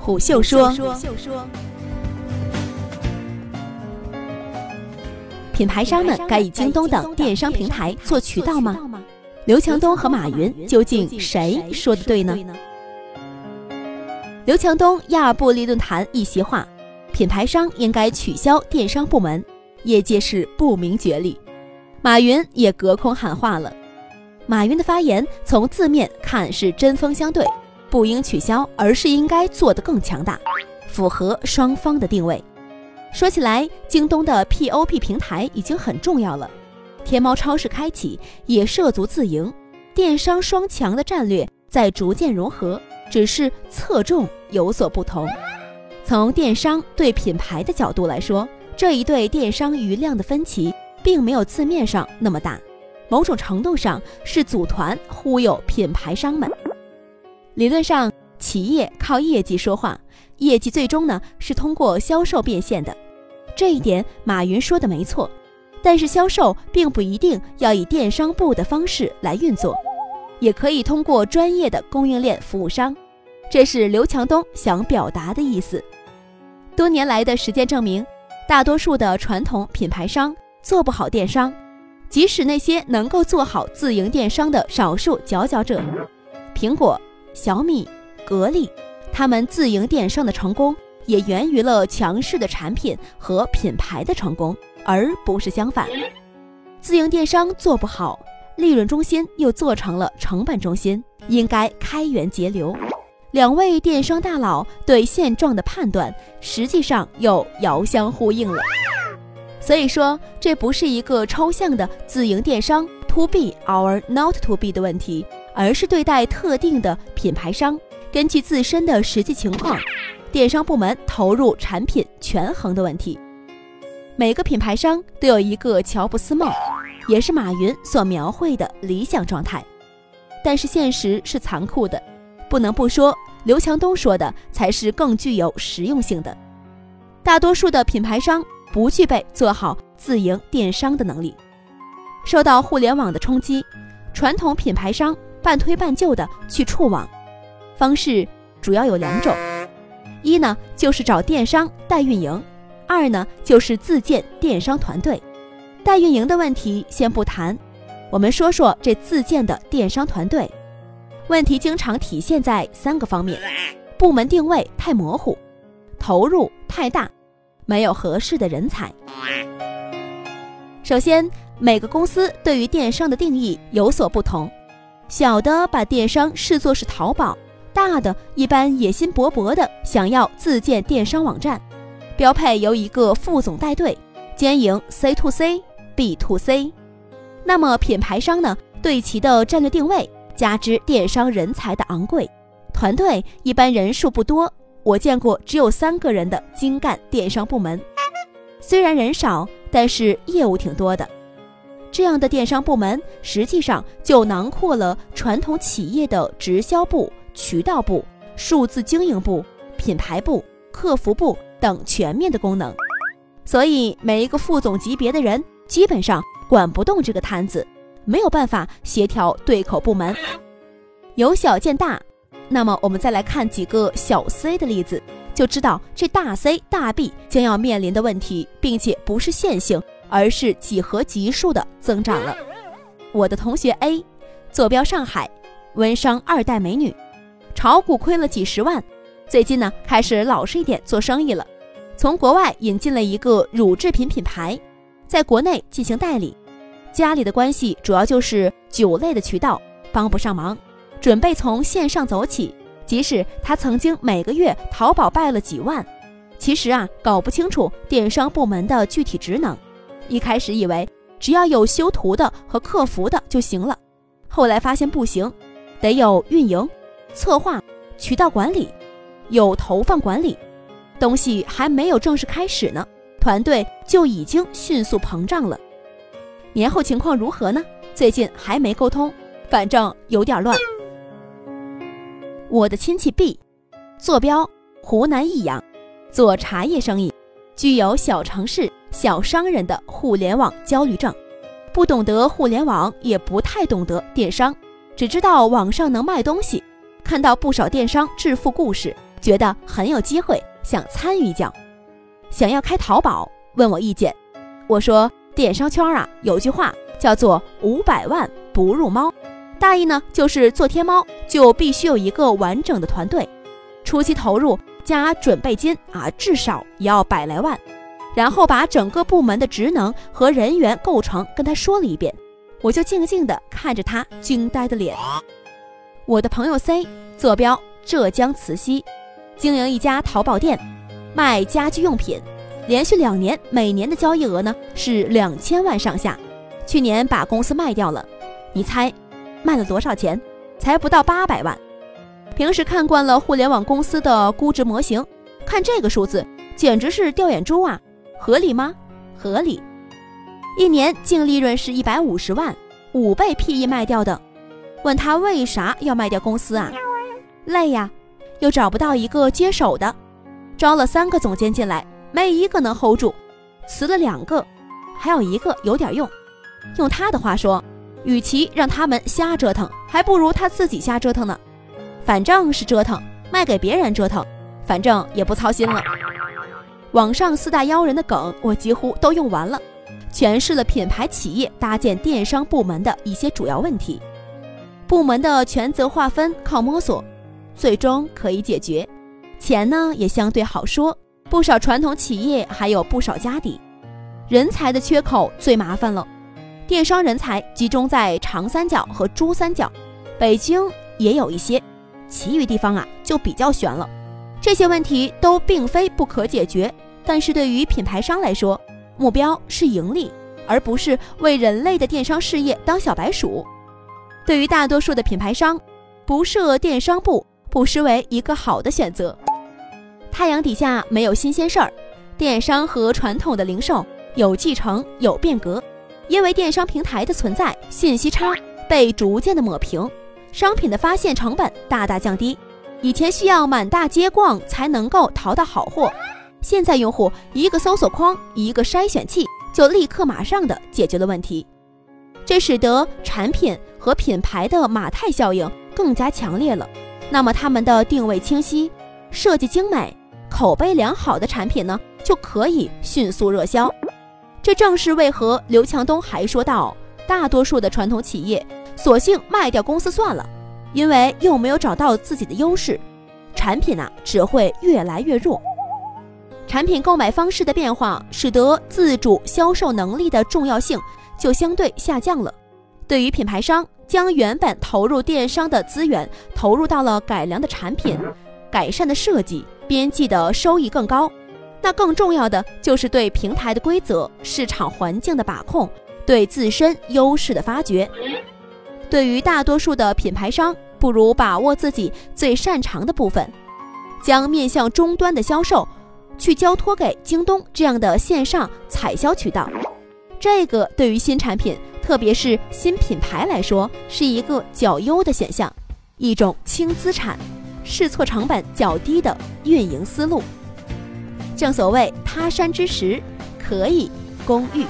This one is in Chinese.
虎嗅说，品牌商们该以京东等电商平台做渠道吗？刘强东和马云究竟谁说的对呢？刘强东亚尔布力论坛一席话：品牌商应该取消电商部门，业界是不明觉厉。马云也隔空喊话了。马云的发言从字面看是针锋相对，不应取消，而是应该做得更强大，符合双方的定位。说起来，京东的 POP 平台已经很重要了，天猫超市开启也涉足自营，电商双强的战略在逐渐融合，只是侧重有所不同。从电商对品牌的角度来说，这一对电商余量的分歧，并没有字面上那么大。某种程度上是组团忽悠品牌商们。理论上，企业靠业绩说话，业绩最终呢是通过销售变现的。这一点马云说的没错，但是销售并不一定要以电商部的方式来运作，也可以通过专业的供应链服务商。这是刘强东想表达的意思。多年来的实践证明，大多数的传统品牌商做不好电商。即使那些能够做好自营电商的少数佼佼者，苹果、小米、格力，他们自营电商的成功也源于了强势的产品和品牌的成功，而不是相反。自营电商做不好，利润中心又做成了成本中心，应该开源节流。两位电商大佬对现状的判断，实际上又遥相呼应了。所以说，这不是一个抽象的自营电商 to be or not to be 的问题，而是对待特定的品牌商，根据自身的实际情况，电商部门投入产品权衡的问题。每个品牌商都有一个乔布斯梦，也是马云所描绘的理想状态。但是现实是残酷的，不能不说，刘强东说的才是更具有实用性的。大多数的品牌商。不具备做好自营电商的能力，受到互联网的冲击，传统品牌商半推半就的去触网，方式主要有两种：一呢就是找电商代运营，二呢就是自建电商团队。代运营的问题先不谈，我们说说这自建的电商团队。问题经常体现在三个方面：部门定位太模糊，投入太大。没有合适的人才。首先，每个公司对于电商的定义有所不同，小的把电商视作是淘宝，大的一般野心勃勃的想要自建电商网站，标配由一个副总带队，兼营 C to C、B to C。那么品牌商呢？对其的战略定位，加之电商人才的昂贵，团队一般人数不多。我见过只有三个人的精干电商部门，虽然人少，但是业务挺多的。这样的电商部门实际上就囊括了传统企业的直销部、渠道部、数字经营部、品牌部、客服部等全面的功能。所以每一个副总级别的人基本上管不动这个摊子，没有办法协调对口部门，由小见大。那么我们再来看几个小 C 的例子，就知道这大 C 大 B 将要面临的问题，并且不是线性，而是几何级数的增长了。我的同学 A，坐标上海，温商二代美女，炒股亏了几十万，最近呢开始老实一点做生意了，从国外引进了一个乳制品品牌，在国内进行代理，家里的关系主要就是酒类的渠道，帮不上忙。准备从线上走起，即使他曾经每个月淘宝败了几万，其实啊搞不清楚电商部门的具体职能，一开始以为只要有修图的和客服的就行了，后来发现不行，得有运营、策划、渠道管理，有投放管理，东西还没有正式开始呢，团队就已经迅速膨胀了。年后情况如何呢？最近还没沟通，反正有点乱。我的亲戚 B，坐标湖南益阳，做茶叶生意，具有小城市小商人的互联网焦虑症，不懂得互联网，也不太懂得电商，只知道网上能卖东西，看到不少电商致富故事，觉得很有机会，想参与一脚，想要开淘宝，问我意见。我说电商圈啊，有句话叫做“五百万不入猫”，大意呢就是做天猫就必须有一个完整的团队，初期投入加准备金啊，至少也要百来万。然后把整个部门的职能和人员构成跟他说了一遍，我就静静地看着他惊呆的脸。我的朋友 C 坐标浙江慈溪，经营一家淘宝店，卖家居用品，连续两年每年的交易额呢是两千万上下。去年把公司卖掉了，你猜卖了多少钱？才不到八百万。平时看惯了互联网公司的估值模型，看这个数字简直是掉眼珠啊！合理吗？合理。一年净利润是一百五十万，五倍 PE 卖掉的。问他为啥要卖掉公司啊？累呀，又找不到一个接手的。招了三个总监进来，没一个能 hold 住。辞了两个，还有一个有点用。用他的话说，与其让他们瞎折腾，还不如他自己瞎折腾呢。反正是折腾，卖给别人折腾，反正也不操心了。网上四大妖人的梗我几乎都用完了，诠释了品牌企业搭建电商部门的一些主要问题。部门的权责划分靠摸索，最终可以解决。钱呢也相对好说，不少传统企业还有不少家底。人才的缺口最麻烦了，电商人才集中在长三角和珠三角，北京也有一些，其余地方啊就比较悬了。这些问题都并非不可解决，但是对于品牌商来说，目标是盈利，而不是为人类的电商事业当小白鼠。对于大多数的品牌商，不设电商部不失为一个好的选择。太阳底下没有新鲜事儿，电商和传统的零售有继承有变革，因为电商平台的存在，信息差被逐渐的抹平，商品的发现成本大大降低。以前需要满大街逛才能够淘到好货，现在用户一个搜索框，一个筛选器，就立刻马上的解决了问题。这使得产品和品牌的马太效应更加强烈了。那么他们的定位清晰、设计精美、口碑良好的产品呢，就可以迅速热销。这正是为何刘强东还说到，大多数的传统企业索性卖掉公司算了。因为又没有找到自己的优势，产品呢只会越来越弱。产品购买方式的变化，使得自主销售能力的重要性就相对下降了。对于品牌商，将原本投入电商的资源投入到了改良的产品、改善的设计、边际的收益更高。那更重要的就是对平台的规则、市场环境的把控，对自身优势的发掘。对于大多数的品牌商，不如把握自己最擅长的部分，将面向终端的销售去交托给京东这样的线上采销渠道。这个对于新产品，特别是新品牌来说，是一个较优的选项，一种轻资产、试错成本较低的运营思路。正所谓他山之石，可以攻玉。